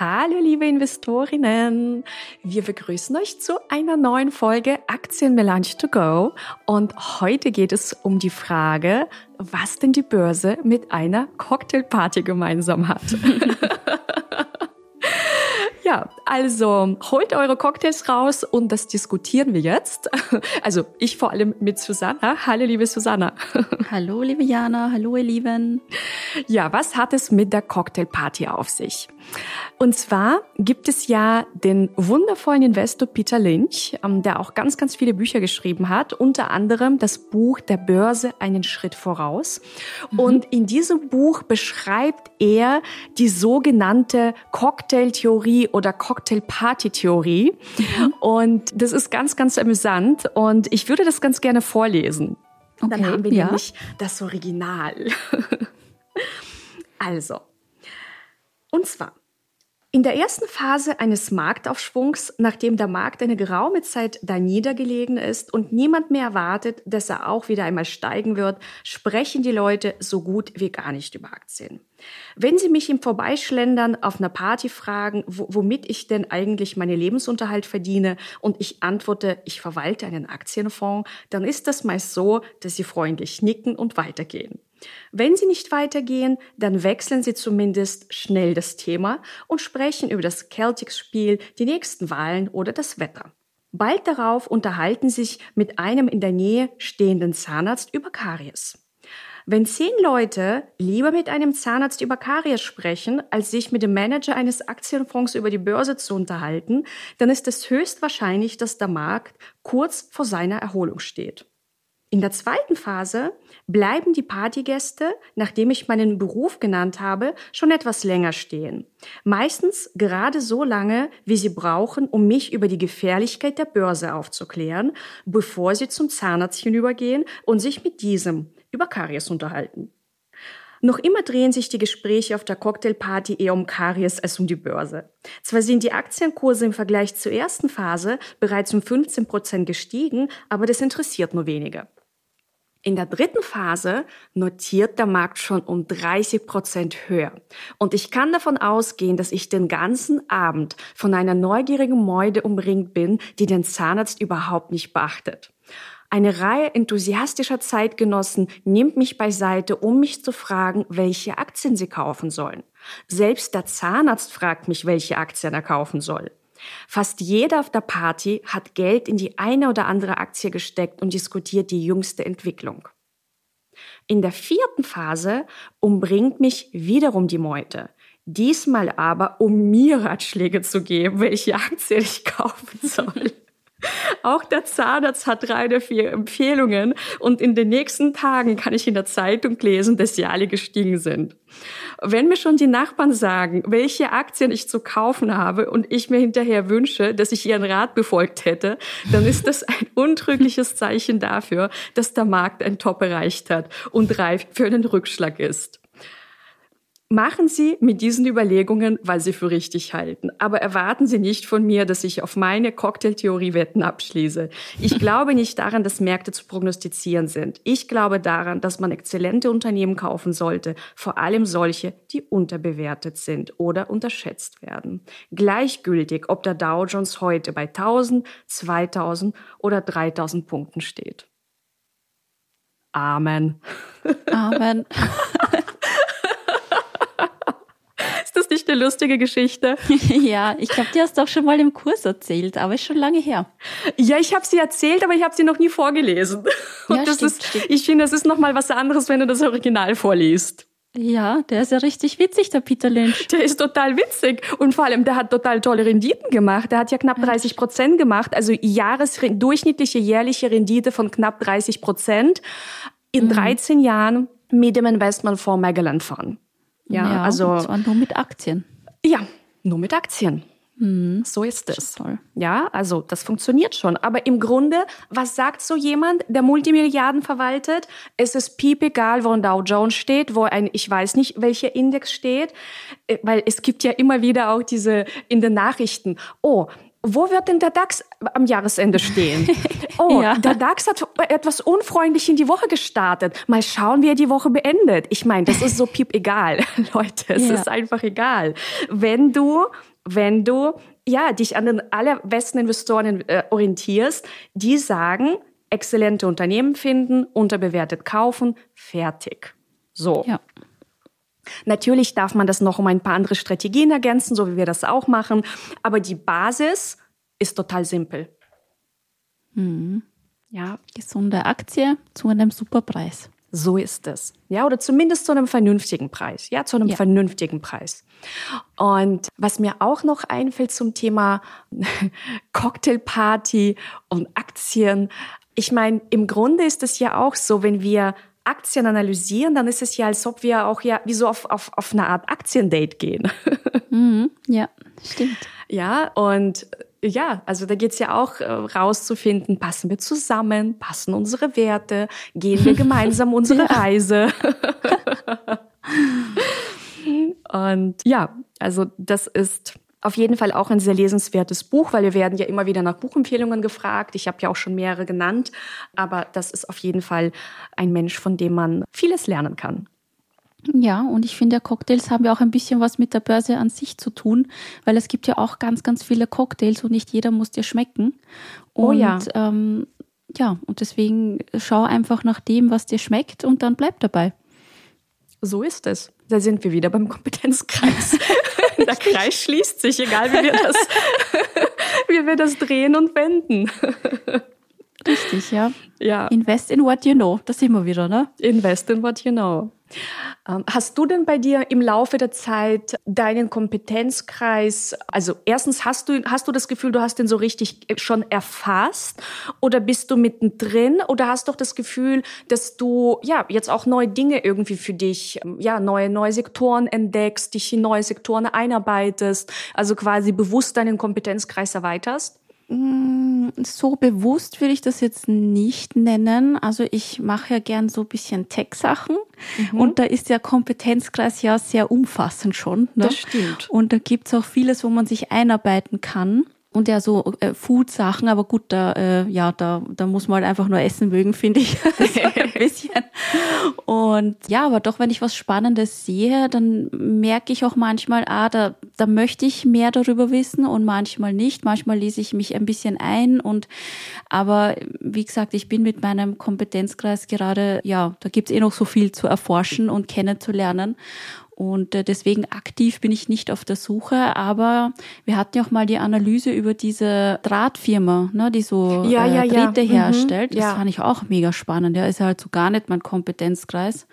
Hallo liebe Investorinnen, wir begrüßen euch zu einer neuen Folge Aktienmelange to go und heute geht es um die Frage, was denn die Börse mit einer Cocktailparty gemeinsam hat. Ja, also holt eure Cocktails raus und das diskutieren wir jetzt. Also ich vor allem mit Susanna. Hallo, liebe Susanna. Hallo, liebe Jana. Hallo, ihr Lieben. Ja, was hat es mit der Cocktailparty auf sich? Und zwar gibt es ja den wundervollen Investor Peter Lynch, ähm, der auch ganz, ganz viele Bücher geschrieben hat, unter anderem das Buch Der Börse einen Schritt voraus. Mhm. Und in diesem Buch beschreibt er die sogenannte Cocktailtheorie oder Cocktailparty-Theorie. Mhm. Und das ist ganz, ganz amüsant. Und ich würde das ganz gerne vorlesen. Okay, Dann haben wir ja. nämlich das Original. also, und zwar, in der ersten Phase eines Marktaufschwungs, nachdem der Markt eine geraume Zeit da niedergelegen ist und niemand mehr erwartet, dass er auch wieder einmal steigen wird, sprechen die Leute so gut wie gar nicht über Aktien. Wenn Sie mich im Vorbeischlendern auf einer Party fragen, womit ich denn eigentlich meine Lebensunterhalt verdiene und ich antworte, ich verwalte einen Aktienfonds, dann ist das meist so, dass Sie freundlich nicken und weitergehen. Wenn Sie nicht weitergehen, dann wechseln Sie zumindest schnell das Thema und sprechen über das Celtics-Spiel, die nächsten Wahlen oder das Wetter. Bald darauf unterhalten Sie sich mit einem in der Nähe stehenden Zahnarzt über Karies. Wenn zehn Leute lieber mit einem Zahnarzt über Karies sprechen, als sich mit dem Manager eines Aktienfonds über die Börse zu unterhalten, dann ist es höchstwahrscheinlich, dass der Markt kurz vor seiner Erholung steht. In der zweiten Phase bleiben die Partygäste, nachdem ich meinen Beruf genannt habe, schon etwas länger stehen. Meistens gerade so lange, wie sie brauchen, um mich über die Gefährlichkeit der Börse aufzuklären, bevor sie zum Zahnarzt hinübergehen und sich mit diesem über Karies unterhalten. Noch immer drehen sich die Gespräche auf der Cocktailparty eher um Karies als um die Börse. Zwar sind die Aktienkurse im Vergleich zur ersten Phase bereits um 15 Prozent gestiegen, aber das interessiert nur wenige. In der dritten Phase notiert der Markt schon um 30 Prozent höher. Und ich kann davon ausgehen, dass ich den ganzen Abend von einer neugierigen Mäude umringt bin, die den Zahnarzt überhaupt nicht beachtet. Eine Reihe enthusiastischer Zeitgenossen nimmt mich beiseite, um mich zu fragen, welche Aktien sie kaufen sollen. Selbst der Zahnarzt fragt mich, welche Aktien er kaufen soll. Fast jeder auf der Party hat Geld in die eine oder andere Aktie gesteckt und diskutiert die jüngste Entwicklung. In der vierten Phase umbringt mich wiederum die Meute. Diesmal aber, um mir Ratschläge zu geben, welche Aktie ich kaufen soll. Auch der Zahnarzt hat drei oder vier Empfehlungen und in den nächsten Tagen kann ich in der Zeitung lesen, dass sie alle gestiegen sind. Wenn mir schon die Nachbarn sagen, welche Aktien ich zu kaufen habe und ich mir hinterher wünsche, dass ich ihren Rat befolgt hätte, dann ist das ein untrügliches Zeichen dafür, dass der Markt ein Top erreicht hat und reif für einen Rückschlag ist. Machen Sie mit diesen Überlegungen, weil Sie für richtig halten. Aber erwarten Sie nicht von mir, dass ich auf meine Cocktailtheorie-Wetten abschließe. Ich glaube nicht daran, dass Märkte zu prognostizieren sind. Ich glaube daran, dass man exzellente Unternehmen kaufen sollte, vor allem solche, die unterbewertet sind oder unterschätzt werden. Gleichgültig, ob der Dow Jones heute bei 1000, 2000 oder 3000 Punkten steht. Amen. Amen. eine lustige Geschichte? ja, ich glaube, die hast du auch schon mal im Kurs erzählt, aber ist schon lange her. Ja, ich habe sie erzählt, aber ich habe sie noch nie vorgelesen. Und ja, das stimmt, ist, stimmt. ich finde, das ist noch mal was anderes, wenn du das Original vorliest. Ja, der ist ja richtig witzig, der Peter Lynch. Der ist total witzig. Und vor allem, der hat total tolle Renditen gemacht. Der hat ja knapp 30 Prozent gemacht. Also Jahres durchschnittliche jährliche Rendite von knapp 30 Prozent in mhm. 13 Jahren mit dem Investmentfonds Magellan Fund. Ja, ja also. Und zwar nur mit Aktien. Ja, nur mit Aktien. Mhm. So ist es. Toll. Ja, also das funktioniert schon. Aber im Grunde, was sagt so jemand, der Multimilliarden verwaltet? Es ist piep egal, wo ein Dow Jones steht, wo ein, ich weiß nicht, welcher Index steht, äh, weil es gibt ja immer wieder auch diese in den Nachrichten, oh, wo wird denn der DAX am Jahresende stehen? Oh, ja. der DAX hat etwas unfreundlich in die Woche gestartet. Mal schauen, wie er die Woche beendet. Ich meine, das ist so piep egal, Leute. Es ja. ist einfach egal. Wenn du wenn du ja dich an den allerbesten Investoren äh, orientierst, die sagen, exzellente Unternehmen finden, unterbewertet kaufen, fertig. So. Ja. Natürlich darf man das noch um ein paar andere Strategien ergänzen, so wie wir das auch machen, aber die Basis ist total simpel. Mhm. Ja, gesunde Aktie zu einem super Preis. So ist es. Ja, oder zumindest zu einem vernünftigen Preis. Ja, zu einem ja. vernünftigen Preis. Und was mir auch noch einfällt zum Thema Cocktailparty und Aktien. Ich meine, im Grunde ist es ja auch so, wenn wir Aktien analysieren, dann ist es ja, als ob wir auch ja wie so auf, auf, auf eine Art Aktiendate gehen. Mhm, ja, stimmt. Ja, und ja, also da geht's ja auch äh, rauszufinden, passen wir zusammen, passen unsere Werte, gehen wir gemeinsam unsere. Reise. Und ja, also das ist auf jeden Fall auch ein sehr lesenswertes Buch, weil wir werden ja immer wieder nach Buchempfehlungen gefragt. Ich habe ja auch schon mehrere genannt, aber das ist auf jeden Fall ein Mensch, von dem man vieles lernen kann. Ja, und ich finde, Cocktails haben ja auch ein bisschen was mit der Börse an sich zu tun, weil es gibt ja auch ganz, ganz viele Cocktails und nicht jeder muss dir schmecken. Und, oh ja. Ähm, ja, und deswegen schau einfach nach dem, was dir schmeckt und dann bleib dabei. So ist es. Da sind wir wieder beim Kompetenzkreis. Der Kreis schließt sich, egal wie wir das, wie wir das drehen und wenden. Richtig, ja. ja. Invest in what you know. Das sind wir wieder, ne? Invest in what you know. Ähm, hast du denn bei dir im Laufe der Zeit deinen Kompetenzkreis, also erstens hast du, hast du das Gefühl, du hast den so richtig schon erfasst oder bist du mittendrin oder hast du doch das Gefühl, dass du ja jetzt auch neue Dinge irgendwie für dich, ja, neue, neue Sektoren entdeckst, dich in neue Sektoren einarbeitest, also quasi bewusst deinen Kompetenzkreis erweiterst? Mm, so bewusst würde ich das jetzt nicht nennen. Also ich mache ja gern so ein bisschen Tech-Sachen mhm. und da ist der Kompetenzkreis ja sehr umfassend schon. Ne? Das stimmt. Und da gibt's auch vieles, wo man sich einarbeiten kann und ja so äh, Food-Sachen, aber gut, da äh, ja, da da muss man halt einfach nur essen mögen, finde ich so ein bisschen. Und ja, aber doch, wenn ich was Spannendes sehe, dann merke ich auch manchmal, ah, da da möchte ich mehr darüber wissen und manchmal nicht. Manchmal lese ich mich ein bisschen ein und aber wie gesagt, ich bin mit meinem Kompetenzkreis gerade, ja, da gibt's eh noch so viel zu erforschen und kennenzulernen. Und äh, deswegen aktiv bin ich nicht auf der Suche, aber wir hatten ja auch mal die Analyse über diese Drahtfirma, ne, die so ja, äh, ja, Drähte ja. Mhm. herstellt. Mhm, das fand ich auch mega spannend. Ja, ist halt so gar nicht mein Kompetenzkreis.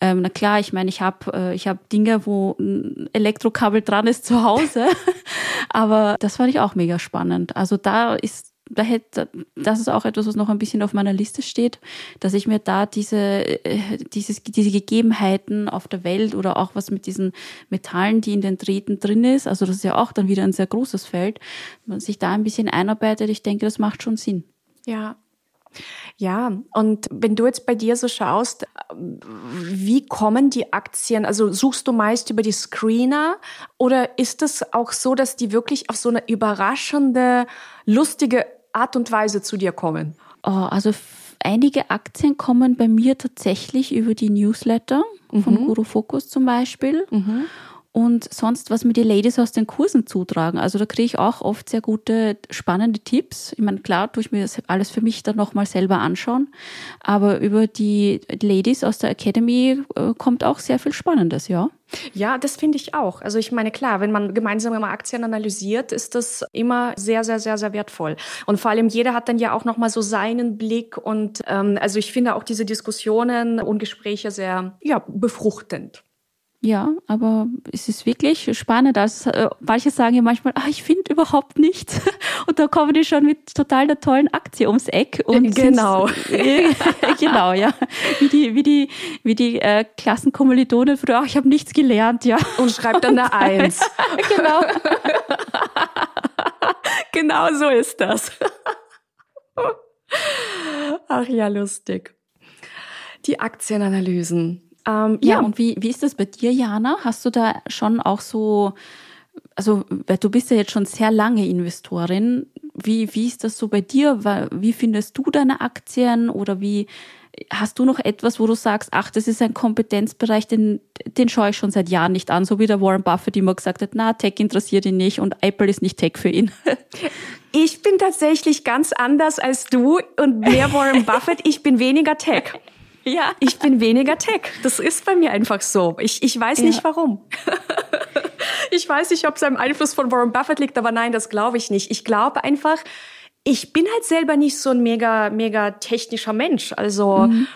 Ähm, na klar, ich meine, ich habe äh, ich hab Dinge, wo ein Elektrokabel dran ist zu Hause, aber das fand ich auch mega spannend. Also da ist da hätte, das ist auch etwas, was noch ein bisschen auf meiner Liste steht, dass ich mir da diese, äh, dieses, diese Gegebenheiten auf der Welt oder auch was mit diesen Metallen, die in den Drähten drin ist, also das ist ja auch dann wieder ein sehr großes Feld, man sich da ein bisschen einarbeitet, ich denke, das macht schon Sinn. Ja, ja, und wenn du jetzt bei dir so schaust, wie kommen die Aktien? Also suchst du meist über die Screener oder ist es auch so, dass die wirklich auf so eine überraschende, lustige Art und Weise zu dir kommen? Oh, also einige Aktien kommen bei mir tatsächlich über die Newsletter von mhm. Guru Focus zum Beispiel. Mhm und sonst, was mir die Ladies aus den Kursen zutragen. Also da kriege ich auch oft sehr gute, spannende Tipps. Ich meine, klar, tue ich mir das alles für mich dann nochmal selber anschauen. Aber über die Ladies aus der Academy äh, kommt auch sehr viel Spannendes, ja. Ja, das finde ich auch. Also ich meine, klar, wenn man gemeinsam immer Aktien analysiert, ist das immer sehr, sehr, sehr, sehr wertvoll. Und vor allem jeder hat dann ja auch nochmal so seinen Blick und ähm, also ich finde auch diese Diskussionen und Gespräche sehr ja, befruchtend. Ja, aber es ist wirklich spannend. Also, äh, manche sagen ja manchmal, ah, ich finde überhaupt nichts. Und da kommen die schon mit total der tollen Aktie ums Eck. Und genau. genau, ja. Wie die, wie die, wie die äh, Klassenkommilitonen früher, ach, ich habe nichts gelernt, ja. Und schreibt dann eine Eins. genau. Genau so ist das. Ach ja, lustig. Die Aktienanalysen. Ähm, ja, ja, und wie, wie ist das bei dir, Jana? Hast du da schon auch so, also weil du bist ja jetzt schon sehr lange Investorin. Wie, wie ist das so bei dir? Wie findest du deine Aktien oder wie hast du noch etwas, wo du sagst, ach, das ist ein Kompetenzbereich, den, den schaue ich schon seit Jahren nicht an, so wie der Warren Buffett immer gesagt hat, na, Tech interessiert ihn nicht und Apple ist nicht Tech für ihn. Ich bin tatsächlich ganz anders als du und mehr Warren Buffett. Ich bin weniger Tech. Ja. Ich bin weniger Tech. Das ist bei mir einfach so. Ich, ich weiß ja. nicht warum. ich weiß nicht, ob es am Einfluss von Warren Buffett liegt, aber nein, das glaube ich nicht. Ich glaube einfach, ich bin halt selber nicht so ein mega, mega technischer Mensch. Also mhm.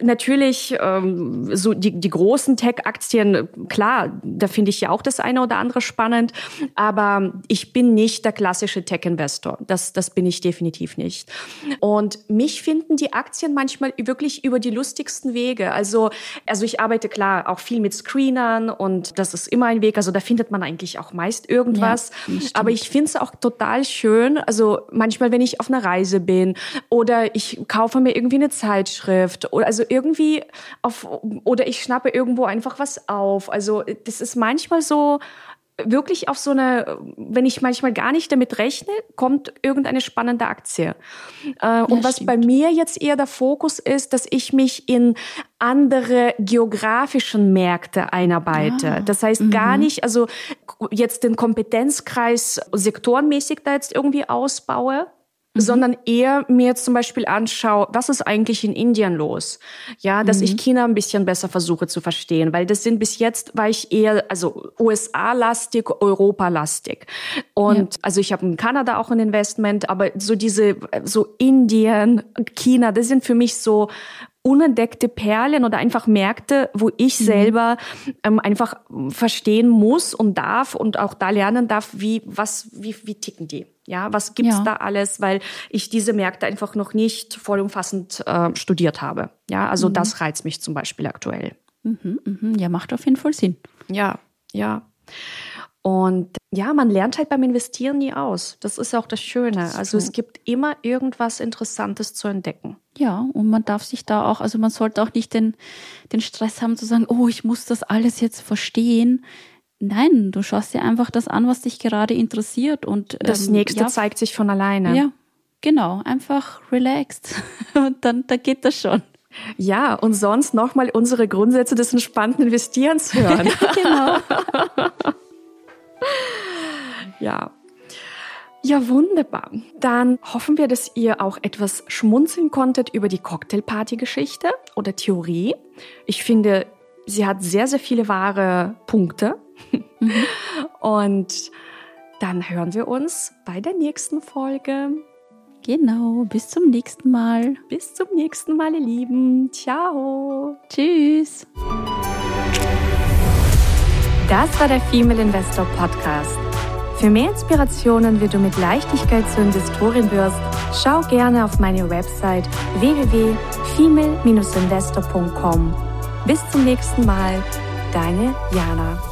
Natürlich ähm, so die, die großen Tech-Aktien, klar, da finde ich ja auch das eine oder andere spannend, aber ich bin nicht der klassische Tech-Investor. Das, das bin ich definitiv nicht. Und mich finden die Aktien manchmal wirklich über die lustigsten Wege. Also, also ich arbeite klar auch viel mit Screenern und das ist immer ein Weg. Also da findet man eigentlich auch meist irgendwas. Ja, aber ich finde es auch total schön. Also manchmal, wenn ich auf einer Reise bin oder ich kaufe mir irgendwie eine Zeitschrift oder also irgendwie auf oder ich schnappe irgendwo einfach was auf. Also das ist manchmal so wirklich auf so eine, wenn ich manchmal gar nicht damit rechne, kommt irgendeine spannende Aktie. Äh, und was stimmt. bei mir jetzt eher der Fokus ist, dass ich mich in andere geografischen Märkte einarbeite. Ah, das heißt gar mhm. nicht, also jetzt den Kompetenzkreis sektorenmäßig da jetzt irgendwie ausbaue, Mhm. sondern eher mir jetzt zum Beispiel anschaue, was ist eigentlich in Indien los? Ja, dass mhm. ich China ein bisschen besser versuche zu verstehen, weil das sind bis jetzt war ich eher also USA-lastig, Europa-lastig. Und ja. also ich habe in Kanada auch ein Investment, aber so diese so Indien, China, das sind für mich so unentdeckte Perlen oder einfach Märkte, wo ich mhm. selber ähm, einfach verstehen muss und darf und auch da lernen darf, wie was wie wie ticken die. Ja, was gibt's ja. da alles, weil ich diese Märkte einfach noch nicht vollumfassend äh, studiert habe. Ja, also mhm. das reizt mich zum Beispiel aktuell. Mhm, mhm. Ja, macht auf jeden Fall Sinn. Ja, ja. Und ja, man lernt halt beim Investieren nie aus. Das ist auch das Schöne. Das also es gibt immer irgendwas Interessantes zu entdecken. Ja, und man darf sich da auch, also man sollte auch nicht den, den Stress haben zu sagen, oh, ich muss das alles jetzt verstehen. Nein, du schaust dir einfach das an, was dich gerade interessiert und das ähm, nächste ja, zeigt sich von alleine. Ja, genau, einfach relaxed und dann da geht das schon. Ja, und sonst nochmal unsere Grundsätze des entspannten Investierens hören. genau. ja. Ja, wunderbar. Dann hoffen wir, dass ihr auch etwas schmunzeln konntet über die Cocktailparty-Geschichte oder Theorie. Ich finde, sie hat sehr, sehr viele wahre Punkte. Mhm. Und dann hören wir uns bei der nächsten Folge. Genau, bis zum nächsten Mal. Bis zum nächsten Mal, ihr Lieben. Ciao. Tschüss. Das war der Female Investor Podcast. Für mehr Inspirationen, wie du mit Leichtigkeit zur Investorin wirst, schau gerne auf meine Website www.female-investor.com. Bis zum nächsten Mal, deine Jana.